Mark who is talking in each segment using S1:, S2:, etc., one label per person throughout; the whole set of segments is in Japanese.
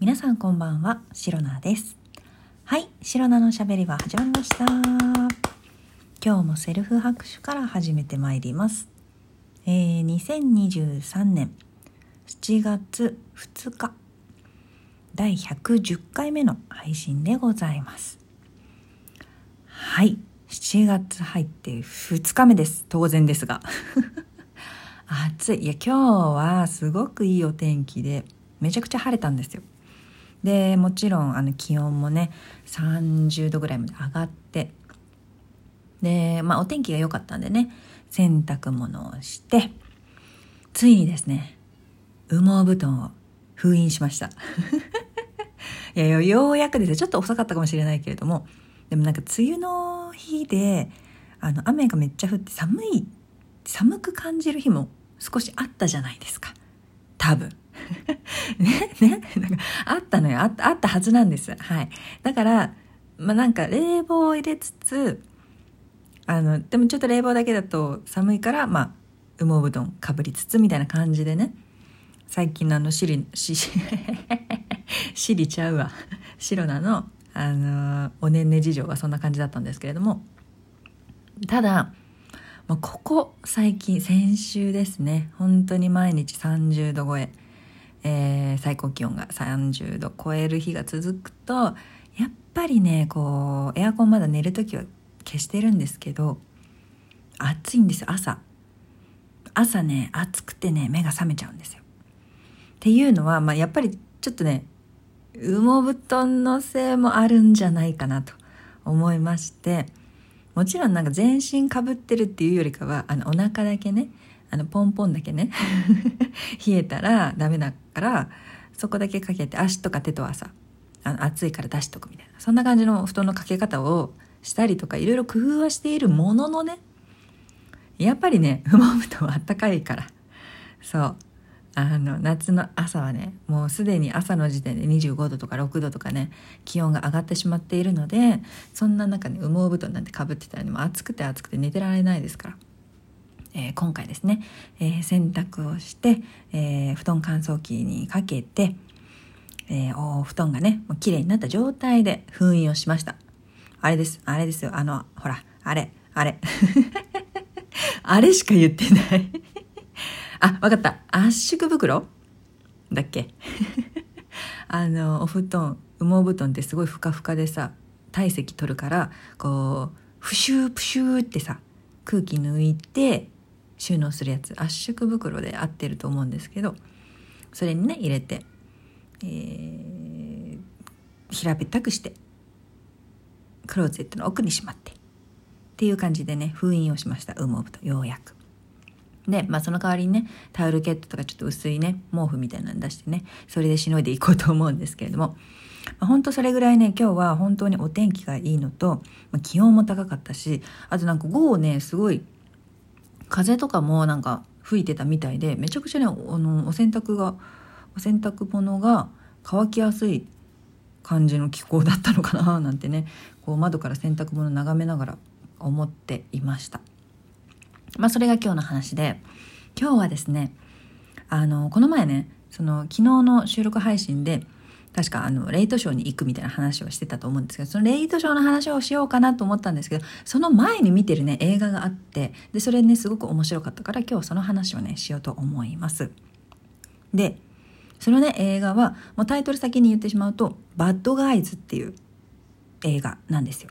S1: 皆さんこんばんは、シロナです。はい、シロナのしゃべりは始まりました。今日もセルフ拍手から始めてまいります。えー、2023年7月2日、第110回目の配信でございます。はい、7月入って2日目です。当然ですが。暑い。いや、今日はすごくいいお天気で、めちゃくちゃ晴れたんですよ。でもちろんあの気温もね30度ぐらいまで上がってでまあお天気が良かったんでね洗濯物をしてついにですね羽毛布団を封印しました。いやようやくですねちょっと遅かったかもしれないけれどもでもなんか梅雨の日であの雨がめっちゃ降って寒い寒く感じる日も少しあったじゃないですか。多分。ね、ね、なんかあったのよあった。あったはずなんです。はい。だから、まあなんか冷房を入れつつ、あの、でもちょっと冷房だけだと寒いから、まあ、羽毛布団かぶりつつみたいな感じでね、最近のあの、シリ、シ、シリちゃうわ。シロナの、あの、おねんね事情はそんな感じだったんですけれども、ただ、まあ、ここ最近、先週ですね、本当に毎日30度超え。えー、最高気温が30度超える日が続くとやっぱりねこうエアコンまだ寝る時は消してるんですけど暑いんです朝。朝ね暑くてね目が覚めちゃうんですよ。っていうのは、まあ、やっぱりちょっとね羽毛布団のせいもあるんじゃないかなと思いましてもちろんなんか全身かぶってるっていうよりかはあのお腹だけねあのポンポンだけね。冷えたらダメだからそこだけかけて足とか手とはさあの暑いから出しとくみたいな。そんな感じの布団のかけ方をしたりとかいろいろ工夫はしているもののねやっぱりね羽毛布団はあったかいから。そう。あの夏の朝はねもうすでに朝の時点で25度とか6度とかね気温が上がってしまっているのでそんな中に羽毛布団なんてかぶってたら、ね、もう暑くて暑くて寝てられないですからえー、今回ですね、えー、洗濯をして、えー、布団乾燥機にかけて、えお布団がね、もう綺麗になった状態で封印をしました。あれです、あれですよ、あの、ほら、あれ、あれ。あれしか言ってない あ、わかった。圧縮袋？だっけ？あの、お布団、羽毛布団ってすごいふかふかでさ、体積取るから、こう、プシュープシューってさ、空気抜いて、収納するやつ圧縮袋で合ってると思うんですけどそれにね入れて、えー、平べったくしてクローゼットの奥にしまってっていう感じでね封印をしました羽毛布団ようやく。で、まあ、その代わりにねタオルケットとかちょっと薄いね毛布みたいなの出してねそれでしのいでいこうと思うんですけれども、まあ、本当それぐらいね今日は本当にお天気がいいのと、まあ、気温も高かったしあとなんか午後ねすごい風とかもなんか吹いてたみたいでめちゃくちゃねあのお洗濯がお洗濯物が乾きやすい感じの気候だったのかな なんてねこう窓から洗濯物眺めながら思っていました。まあそれが今日の話で今日はですねあのこの前ねその昨日の収録配信で確かあのレイトショーに行くみたいな話をしてたと思うんですけどそのレイトショーの話をしようかなと思ったんですけどその前に見てるね映画があってでそれねすごく面白かったから今日その話をねしようと思います。でそのね映画はもうタイトル先に言ってしまうと「バッドガイズ」っていう映画なんですよ。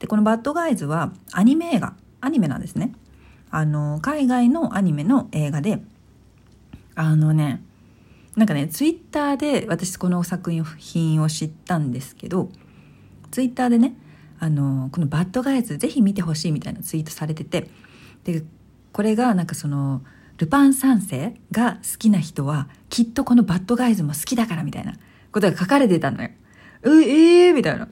S1: でこの「バッドガイズ」はアニメ映画アニメなんですね。あの海外のアニメの映画であのねなんかねツイッターで私この作品を知ったんですけどツイッターでねあのこの「バッドガイズ」ぜひ見てほしいみたいなツイートされててでこれがなんかそのルパン三世が好きな人はきっとこのバッドガイズも好きだからみたいなことが書かれてたのよ。うええー、みたいな。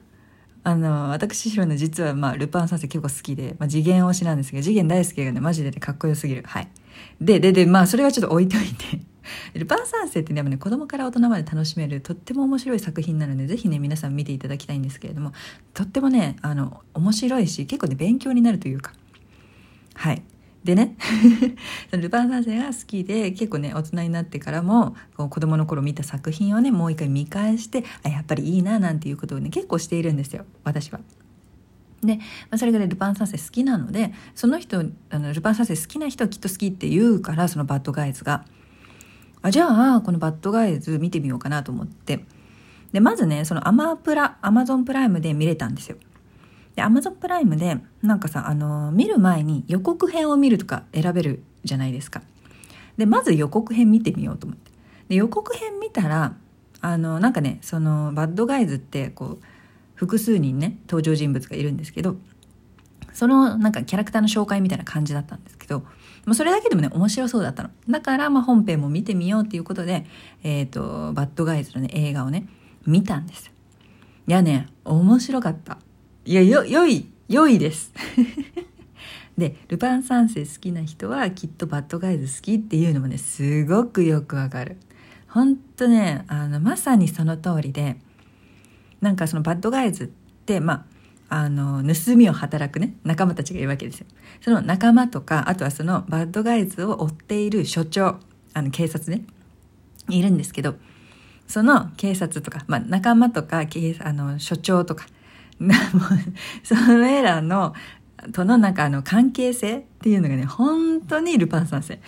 S1: あの、私、ヒロの実は、まあ、ルパン三世結構好きで、まあ、次元推しなんですけど、次元大好きがね、マジでね、かっこよすぎる。はい。で、で、で、まあ、それはちょっと置いといてルパン三世ってねね子供から大人まで楽しめるとっても面白い作品なのでぜひね皆さん見ていただきたいんですけれどもとってもねあの面白いし結構ね勉強になるというか。はい。でね ルパン三世が好きで結構ね大人になってからもこう子供の頃見た作品をねもう一回見返してあやっぱりいいななんていうことをね結構しているんですよ私は。で、まあ、それぐらいルパン三世好きなのでその人あのルパン三世好きな人はきっと好きって言うからそのバッドガイズが。あじゃあこのバッドガイズ見てみようかなと思ってでまずねそのアマプラアマゾンプライムで見れたんですよで、アマゾンプライムで、なんかさ、あの、見る前に予告編を見るとか選べるじゃないですか。で、まず予告編見てみようと思って。で、予告編見たら、あの、なんかね、その、バッドガイズって、こう、複数人ね、登場人物がいるんですけど、その、なんかキャラクターの紹介みたいな感じだったんですけど、もうそれだけでもね、面白そうだったの。だから、まあ、本編も見てみようっていうことで、えっ、ー、と、バッドガイズのね、映画をね、見たんです。いやね、面白かった。いや、よ、良い、良いです。で、ルパン三世好きな人はきっとバッドガイズ好きっていうのもね、すごくよくわかる。ほんとね、あの、まさにその通りで、なんかそのバッドガイズって、まあ、あの、盗みを働くね、仲間たちがいるわけですよ。その仲間とか、あとはそのバッドガイズを追っている所長、あの、警察ね、いるんですけど、その警察とか、まあ、仲間とか、あの、所長とか、それらのとの中の関係性っていうのがね、本当にルパン三世。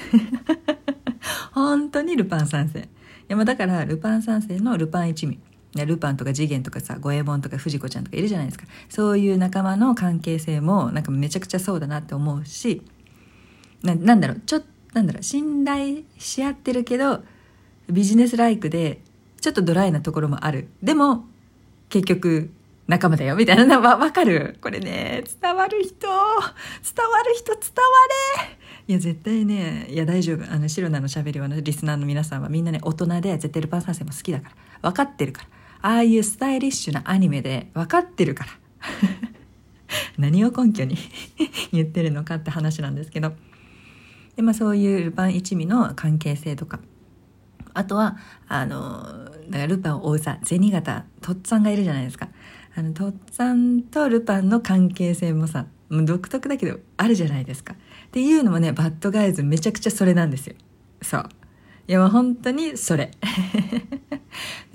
S1: 本当にルパン三世。いや、まあだから、ルパン三世のルパン一味。ルパンとか次元とかさ、五右衛門とか藤子ちゃんとかいるじゃないですか。そういう仲間の関係性も、なんかめちゃくちゃそうだなって思うし、ななんだろう、ちょっと、なんだろう、信頼し合ってるけど、ビジネスライクで、ちょっとドライなところもある。でも、結局、仲間だよ、みたいな、わ、わかるこれね、伝わる人、伝わる人、伝われいや、絶対ね、いや、大丈夫。あの、シロナの喋りはのリスナーの皆さんはみんなね、大人で、絶対ルパン三世も好きだから。分かってるから。ああいうスタイリッシュなアニメで分かってるから。何を根拠に 言ってるのかって話なんですけど。で、まあそういうルパン一味の関係性とか。あとは、あの、だからルパンを追うさ、銭形、とっつぁんがいるじゃないですか。あのとっつぁんとルパンの関係性もさもう独特だけどあるじゃないですかっていうのもねバッドガイズめちゃくちゃそれなんですよそういやもう本当にそれ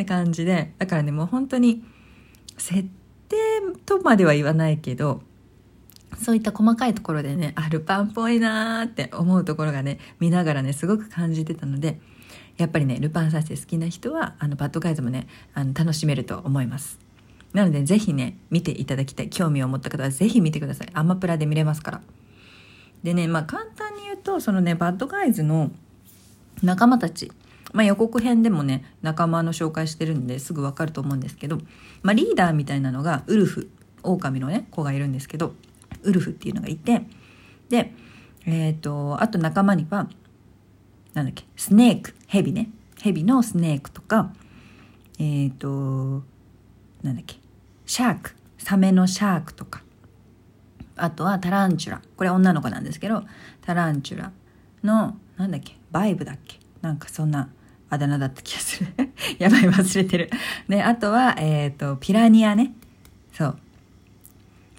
S1: って感じでだからねもう本当に設定とまでは言わないけどそういった細かいところでねあルパンっぽいなーって思うところがね見ながらねすごく感じてたのでやっぱりねルパン三世好きな人はあのバッドガイズもねあの楽しめると思いますなのでぜひね、見ていただきたい。興味を持った方はぜひ見てください。アマプラで見れますから。でね、まあ簡単に言うと、そのね、バッドガイズの仲間たち、まあ予告編でもね、仲間の紹介してるんですぐわかると思うんですけど、まあリーダーみたいなのがウルフ、狼のね、子がいるんですけど、ウルフっていうのがいて、で、えっ、ー、と、あと仲間には、なんだっけ、スネーク、ヘビね。ヘビのスネークとか、えっ、ー、と、なんだっけ、シャークサメのシャークとか。あとはタランチュラ。これ女の子なんですけどタランチュラのなんだっけバイブだっけ。なんかそんなあだ名だった気がする。やばい忘れてる。であとはえっ、ー、とピラニアね。そう。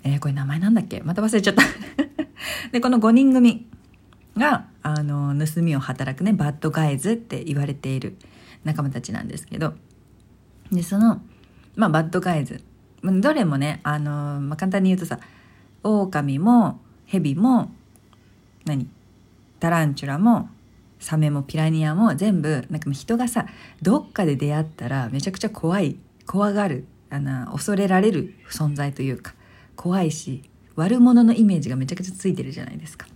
S1: えー、これ名前なんだっけ？また忘れちゃった。でこの5人組があの盗みを働くねバッドガイズって言われている仲間たちなんですけど。でそのまあバッドガイズ。どれもね、あのまあ、簡単に言うとさ、狼も蛇も、何？タランチュラも、サメもピラニアも全部、なんか人がさ、どっかで出会ったらめちゃくちゃ怖い、怖がる、あの、恐れられる存在というか、怖いし、悪者のイメージがめちゃくちゃついてるじゃないですか。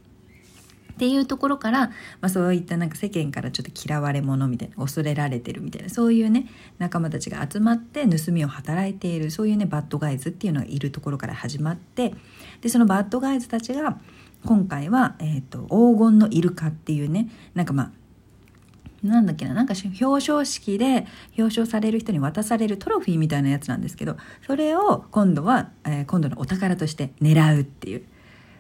S1: っていうところから、まあ、そういったなんか世間からちょっと嫌われ者みたいな恐れられてるみたいなそういうね仲間たちが集まって盗みを働いているそういうねバッドガイズっていうのがいるところから始まってでそのバッドガイズたちが今回は、えーと、黄金のイルカっていうねなんかまあなんだっけななんか表彰式で表彰される人に渡されるトロフィーみたいなやつなんですけどそれを今度は、えー、今度のお宝として狙うっていう。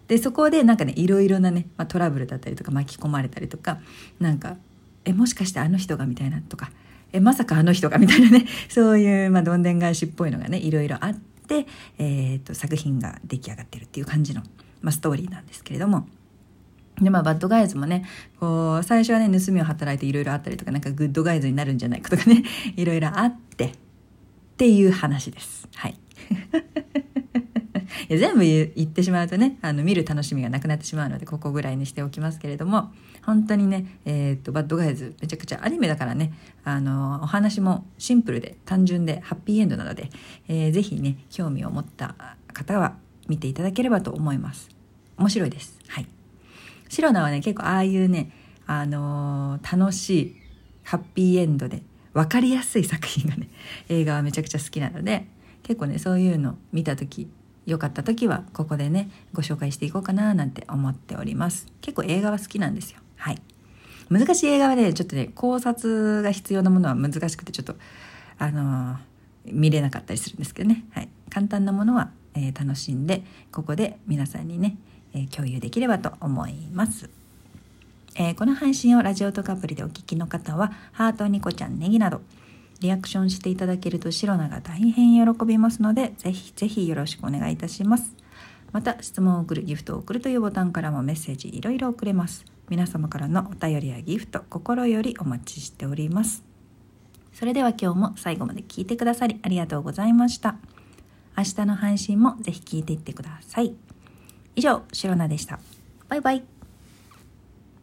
S1: でそこでなんかねいろいろなね、まあ、トラブルだったりとか巻き込まれたりとかなんかえもしかしてあの人がみたいなとかえまさかあの人がみたいなね そういう、まあ、どんでん返しっぽいのがねいろいろあって、えーと、作品が出来上がってるっていう感じの、まあ、ストーリーなんですけれども。でまあバッドガイズもねこう最初はね盗みを働いていろいろあったりとかなんかグッドガイズになるんじゃないかとかね いろいろあってっていう話です。はい。いや全部言ってしまうとねあの見る楽しみがなくなってしまうのでここぐらいにしておきますけれども。本当にね、えー、っとバッドガイズめちゃくちゃアニメだからねあのお話もシンプルで単純でハッピーエンドなので、えー、ぜひね興味を持った方は見ていただければと思います。面白いです。はい。シロナはね結構ああいうねあのー、楽しいハッピーエンドで分かりやすい作品がね 映画はめちゃくちゃ好きなので結構ねそういうの見た時よかった時はここでねご紹介していこうかななんて思っております。結構映画は好きなんですよ。はい。難しい映画はねちょっとね考察が必要なものは難しくてちょっとあのー、見れなかったりするんですけどね、はい、簡単なものは、えー、楽しんでここで皆さんにね、えー、共有できればと思います。えこの配信をラジオとかアプリでお聞きの方はハートニコちゃんネギなどリアクションしていただけるとシロナが大変喜びますのでぜひぜひよろしくお願いいたします。また質問を送るギフトを送るというボタンからもメッセージいろいろ送れます。皆様からのお便りやギフト心よりお待ちしております。それでは今日も最後まで聞いてくださりありがとうございました。明日の配信もぜひ聞いていってください。以上シロナでした。バイバイ。